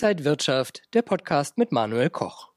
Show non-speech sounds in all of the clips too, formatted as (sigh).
Inside Wirtschaft, der Podcast mit Manuel Koch.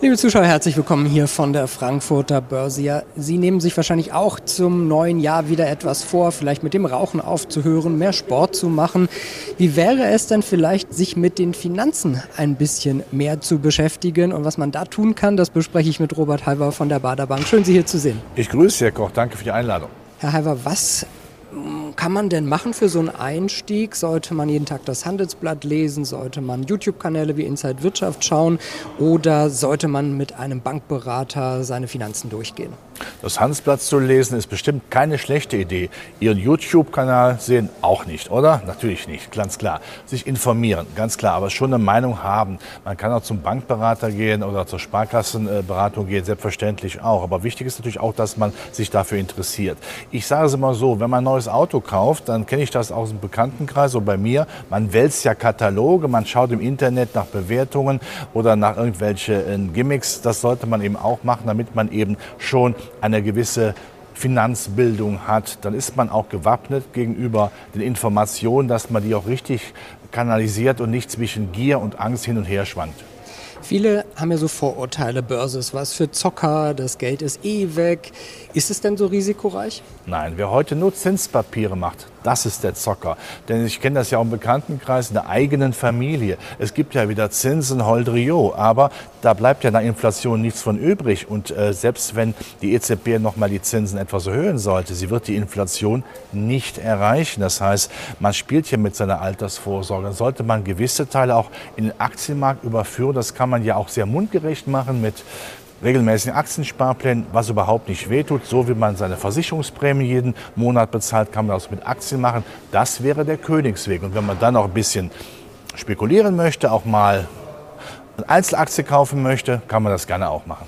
Liebe Zuschauer, herzlich willkommen hier von der Frankfurter Börse. Ja, Sie nehmen sich wahrscheinlich auch zum neuen Jahr wieder etwas vor, vielleicht mit dem Rauchen aufzuhören, mehr Sport zu machen. Wie wäre es denn vielleicht, sich mit den Finanzen ein bisschen mehr zu beschäftigen? Und was man da tun kann, das bespreche ich mit Robert Halver von der Baderbank. Schön, Sie hier zu sehen. Ich grüße Sie, Herr Koch. Danke für die Einladung. Herr Halver, was kann man denn machen für so einen Einstieg? Sollte man jeden Tag das Handelsblatt lesen? Sollte man YouTube-Kanäle wie Inside Wirtschaft schauen? Oder sollte man mit einem Bankberater seine Finanzen durchgehen? Das Handelsblatt zu lesen ist bestimmt keine schlechte Idee. Ihren YouTube-Kanal sehen auch nicht, oder? Natürlich nicht, ganz klar. Sich informieren, ganz klar, aber schon eine Meinung haben. Man kann auch zum Bankberater gehen oder zur Sparkassenberatung gehen, selbstverständlich auch. Aber wichtig ist natürlich auch, dass man sich dafür interessiert. Ich sage es immer so, wenn man ein neues Auto kauft, dann kenne ich das aus dem Bekanntenkreis, so bei mir. Man wälzt ja Kataloge, man schaut im Internet nach Bewertungen oder nach irgendwelchen Gimmicks. Das sollte man eben auch machen, damit man eben schon eine gewisse Finanzbildung hat, dann ist man auch gewappnet gegenüber den Informationen, dass man die auch richtig kanalisiert und nicht zwischen Gier und Angst hin und her schwankt. Viele haben ja so Vorurteile, Börse ist was für Zocker, das Geld ist eh weg. Ist es denn so risikoreich? Nein, wer heute nur Zinspapiere macht, das ist der Zocker. Denn ich kenne das ja auch im Bekanntenkreis in der eigenen Familie. Es gibt ja wieder Zinsen, Holdrio, aber da bleibt ja nach Inflation nichts von übrig. Und äh, selbst wenn die EZB nochmal die Zinsen etwas erhöhen sollte, sie wird die Inflation nicht erreichen. Das heißt, man spielt hier mit seiner Altersvorsorge. Dann sollte man gewisse Teile auch in den Aktienmarkt überführen. Das kann man ja auch sehr mundgerecht machen mit regelmäßigen Aktiensparplänen, was überhaupt nicht wehtut. So wie man seine Versicherungsprämie jeden Monat bezahlt, kann man das mit Aktien machen. Das wäre der Königsweg. Und wenn man dann auch ein bisschen spekulieren möchte, auch mal eine Einzelaktie kaufen möchte, kann man das gerne auch machen.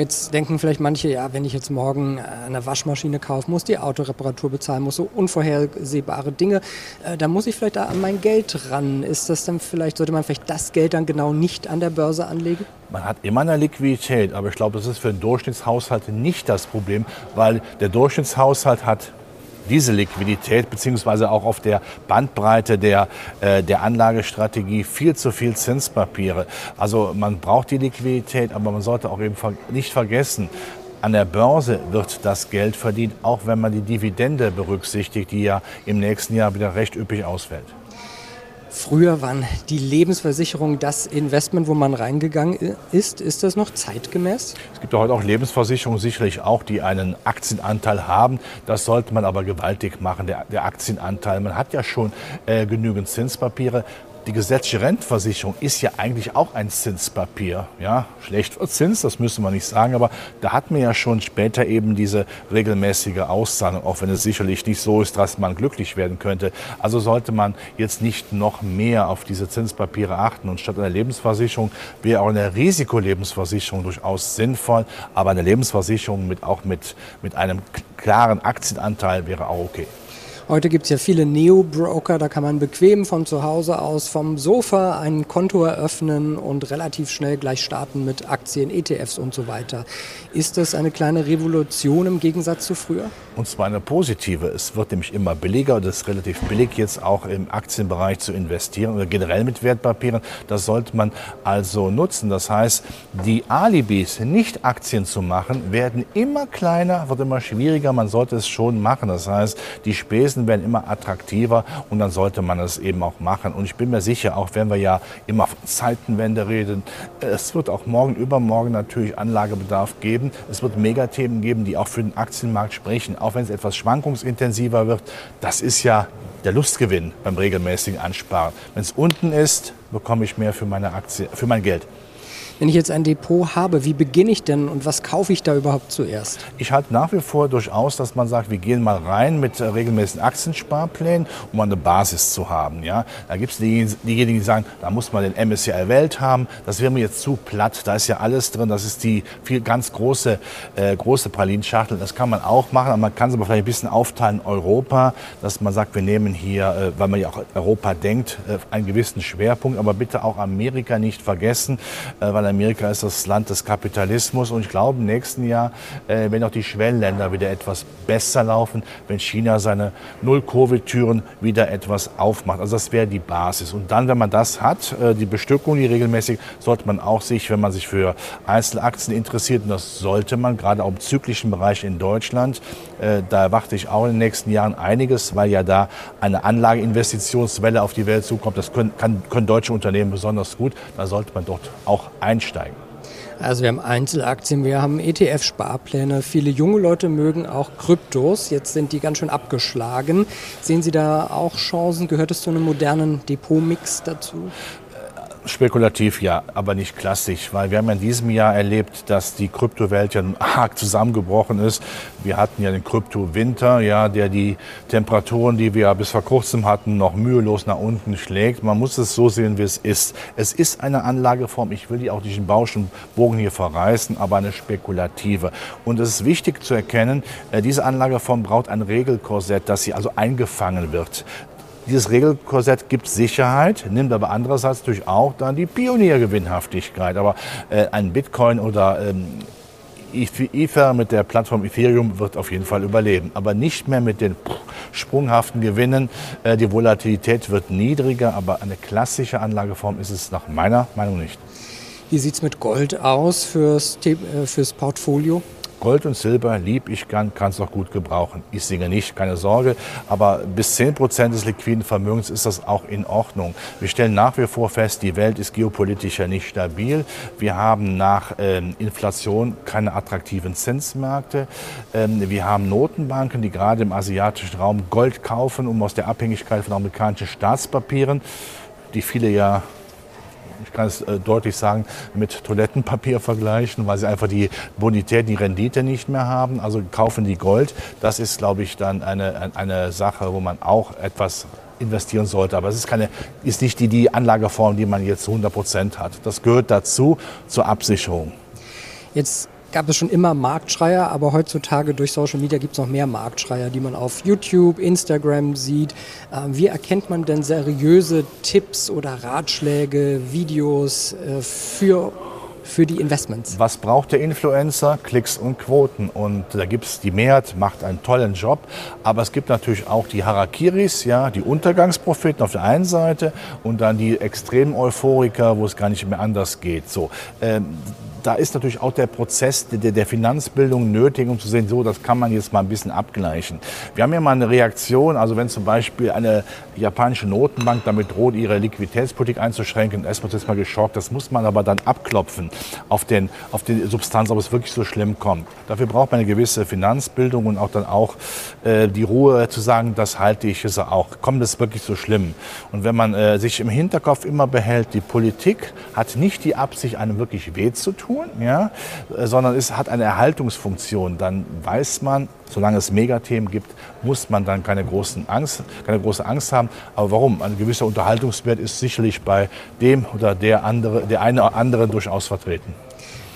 Jetzt denken vielleicht manche, ja, wenn ich jetzt morgen eine Waschmaschine kaufen muss, die Autoreparatur bezahlen muss, so unvorhersehbare Dinge, äh, da muss ich vielleicht da an mein Geld ran. Ist das dann vielleicht, sollte man vielleicht das Geld dann genau nicht an der Börse anlegen? Man hat immer eine Liquidität, aber ich glaube, das ist für den Durchschnittshaushalt nicht das Problem, weil der Durchschnittshaushalt hat diese Liquidität beziehungsweise auch auf der Bandbreite der, äh, der Anlagestrategie viel zu viel Zinspapiere. Also man braucht die Liquidität, aber man sollte auch eben nicht vergessen, an der Börse wird das Geld verdient, auch wenn man die Dividende berücksichtigt, die ja im nächsten Jahr wieder recht üppig ausfällt. Früher waren die Lebensversicherungen das Investment, wo man reingegangen ist. Ist das noch zeitgemäß? Es gibt heute auch Lebensversicherungen sicherlich auch, die einen Aktienanteil haben. Das sollte man aber gewaltig machen, der, der Aktienanteil. Man hat ja schon äh, genügend Zinspapiere. Die gesetzliche Rentenversicherung ist ja eigentlich auch ein Zinspapier. Ja, schlecht Zins, das müssen wir nicht sagen, aber da hat man ja schon später eben diese regelmäßige Auszahlung, auch wenn es sicherlich nicht so ist, dass man glücklich werden könnte. Also sollte man jetzt nicht noch mehr auf diese Zinspapiere achten und statt einer Lebensversicherung wäre auch eine Risikolebensversicherung durchaus sinnvoll, aber eine Lebensversicherung mit auch mit, mit einem klaren Aktienanteil wäre auch okay. Heute gibt es ja viele Neo-Broker, da kann man bequem von zu Hause aus vom Sofa ein Konto eröffnen und relativ schnell gleich starten mit Aktien, ETFs und so weiter. Ist das eine kleine Revolution im Gegensatz zu früher? Und zwar eine positive. Es wird nämlich immer billiger und es ist relativ billig jetzt auch im Aktienbereich zu investieren oder generell mit Wertpapieren. Das sollte man also nutzen. Das heißt, die Alibis, nicht Aktien zu machen, werden immer kleiner, wird immer schwieriger. Man sollte es schon machen. Das heißt, die Spesen Preisen werden immer attraktiver und dann sollte man es eben auch machen. Und ich bin mir sicher, auch wenn wir ja immer von Zeitenwende reden, es wird auch morgen, übermorgen natürlich Anlagebedarf geben. Es wird Megathemen geben, die auch für den Aktienmarkt sprechen, auch wenn es etwas schwankungsintensiver wird. Das ist ja der Lustgewinn beim regelmäßigen Ansparen. Wenn es unten ist, bekomme ich mehr für meine Aktie, für mein Geld. Wenn ich jetzt ein Depot habe, wie beginne ich denn und was kaufe ich da überhaupt zuerst? Ich halte nach wie vor durchaus, dass man sagt, wir gehen mal rein mit äh, regelmäßigen Aktiensparplänen, um eine Basis zu haben. Ja? Da gibt es diejenigen, die sagen, da muss man den MSCI Welt haben. Das wäre mir jetzt zu platt. Da ist ja alles drin. Das ist die viel ganz große, äh, große Pralinschachtel. Das kann man auch machen, aber man kann es aber vielleicht ein bisschen aufteilen Europa, dass man sagt, wir nehmen hier, äh, weil man ja auch Europa denkt, äh, einen gewissen Schwerpunkt, aber bitte auch Amerika nicht vergessen, äh, weil Amerika ist das Land des Kapitalismus und ich glaube, im nächsten Jahr, äh, wenn auch die Schwellenländer wieder etwas besser laufen, wenn China seine Null-Covid-Türen wieder etwas aufmacht. Also das wäre die Basis. Und dann, wenn man das hat, äh, die Bestückung, die regelmäßig, sollte man auch sich, wenn man sich für Einzelaktien interessiert, und das sollte man, gerade auch im zyklischen Bereich in Deutschland, äh, da erwarte ich auch in den nächsten Jahren einiges, weil ja da eine Anlageinvestitionswelle auf die Welt zukommt. Das können, kann, können deutsche Unternehmen besonders gut. Da sollte man dort auch einsteigen. Also wir haben Einzelaktien, wir haben ETF-Sparpläne. Viele junge Leute mögen auch Kryptos. Jetzt sind die ganz schön abgeschlagen. Sehen Sie da auch Chancen? Gehört es zu einem modernen Depotmix dazu? Spekulativ ja, aber nicht klassisch, weil wir haben ja in diesem Jahr erlebt, dass die Kryptowelt ja (laughs) arg zusammengebrochen ist. Wir hatten ja den Kryptowinter, ja, der die Temperaturen, die wir bis vor kurzem hatten, noch mühelos nach unten schlägt. Man muss es so sehen, wie es ist. Es ist eine Anlageform, ich will die auch nicht in Bauschen Bogen hier verreißen, aber eine spekulative. Und es ist wichtig zu erkennen, äh, diese Anlageform braucht ein Regelkorsett, dass sie also eingefangen wird. Dieses Regelkorsett gibt Sicherheit, nimmt aber andererseits durch auch dann die Pioniergewinnhaftigkeit. Aber äh, ein Bitcoin oder ähm, Ether mit der Plattform Ethereum wird auf jeden Fall überleben, aber nicht mehr mit den sprunghaften Gewinnen. Äh, die Volatilität wird niedriger, aber eine klassische Anlageform ist es nach meiner Meinung nicht. Wie sieht es mit Gold aus fürs, äh, fürs Portfolio? Gold und Silber lieb ich gern, kann es auch gut gebrauchen. Ich singe nicht, keine Sorge, aber bis 10 Prozent des liquiden Vermögens ist das auch in Ordnung. Wir stellen nach wie vor fest, die Welt ist geopolitisch ja nicht stabil. Wir haben nach ähm, Inflation keine attraktiven Zinsmärkte. Ähm, wir haben Notenbanken, die gerade im asiatischen Raum Gold kaufen, um aus der Abhängigkeit von amerikanischen Staatspapieren, die viele ja ich kann es äh, deutlich sagen, mit Toilettenpapier vergleichen, weil sie einfach die Bonität, die Rendite nicht mehr haben. Also kaufen die Gold. Das ist, glaube ich, dann eine, eine Sache, wo man auch etwas investieren sollte. Aber es ist, keine, ist nicht die, die Anlageform, die man jetzt zu 100 Prozent hat. Das gehört dazu, zur Absicherung. Jetzt gab es schon immer Marktschreier, aber heutzutage durch Social Media gibt es noch mehr Marktschreier, die man auf YouTube, Instagram sieht. Ähm, wie erkennt man denn seriöse Tipps oder Ratschläge, Videos äh, für für die Investments. Was braucht der Influencer? Klicks und Quoten. Und da gibt es die Mehrheit, macht einen tollen Job. Aber es gibt natürlich auch die Harakiris, ja, die Untergangspropheten auf der einen Seite und dann die extremen Euphoriker, wo es gar nicht mehr anders geht. So, ähm, da ist natürlich auch der Prozess der, der, Finanzbildung nötig, um zu sehen, so, das kann man jetzt mal ein bisschen abgleichen. Wir haben ja mal eine Reaktion, also wenn zum Beispiel eine japanische Notenbank damit droht, ihre Liquiditätspolitik einzuschränken, erstmal ist mal geschockt, das muss man aber dann abklopfen auf, den, auf die Substanz, ob es wirklich so schlimm kommt. Dafür braucht man eine gewisse Finanzbildung und auch dann auch äh, die Ruhe zu sagen, das halte ich es auch. Kommt es wirklich so schlimm? Und wenn man äh, sich im Hinterkopf immer behält, die Politik hat nicht die Absicht, einem wirklich weh zu tun, tun, ja, sondern es hat eine Erhaltungsfunktion. Dann weiß man, solange es Megathemen gibt, muss man dann keine, großen Angst, keine große Angst haben. Aber warum? Ein gewisser Unterhaltungswert ist sicherlich bei dem oder der andere, der eine oder andere durchaus vertreten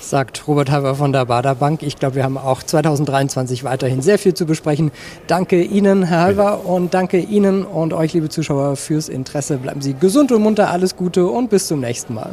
sagt Robert Halver von der Bader Bank. Ich glaube, wir haben auch 2023 weiterhin sehr viel zu besprechen. Danke Ihnen, Herr Halver, und danke Ihnen und euch, liebe Zuschauer, fürs Interesse. Bleiben Sie gesund und munter, alles Gute und bis zum nächsten Mal.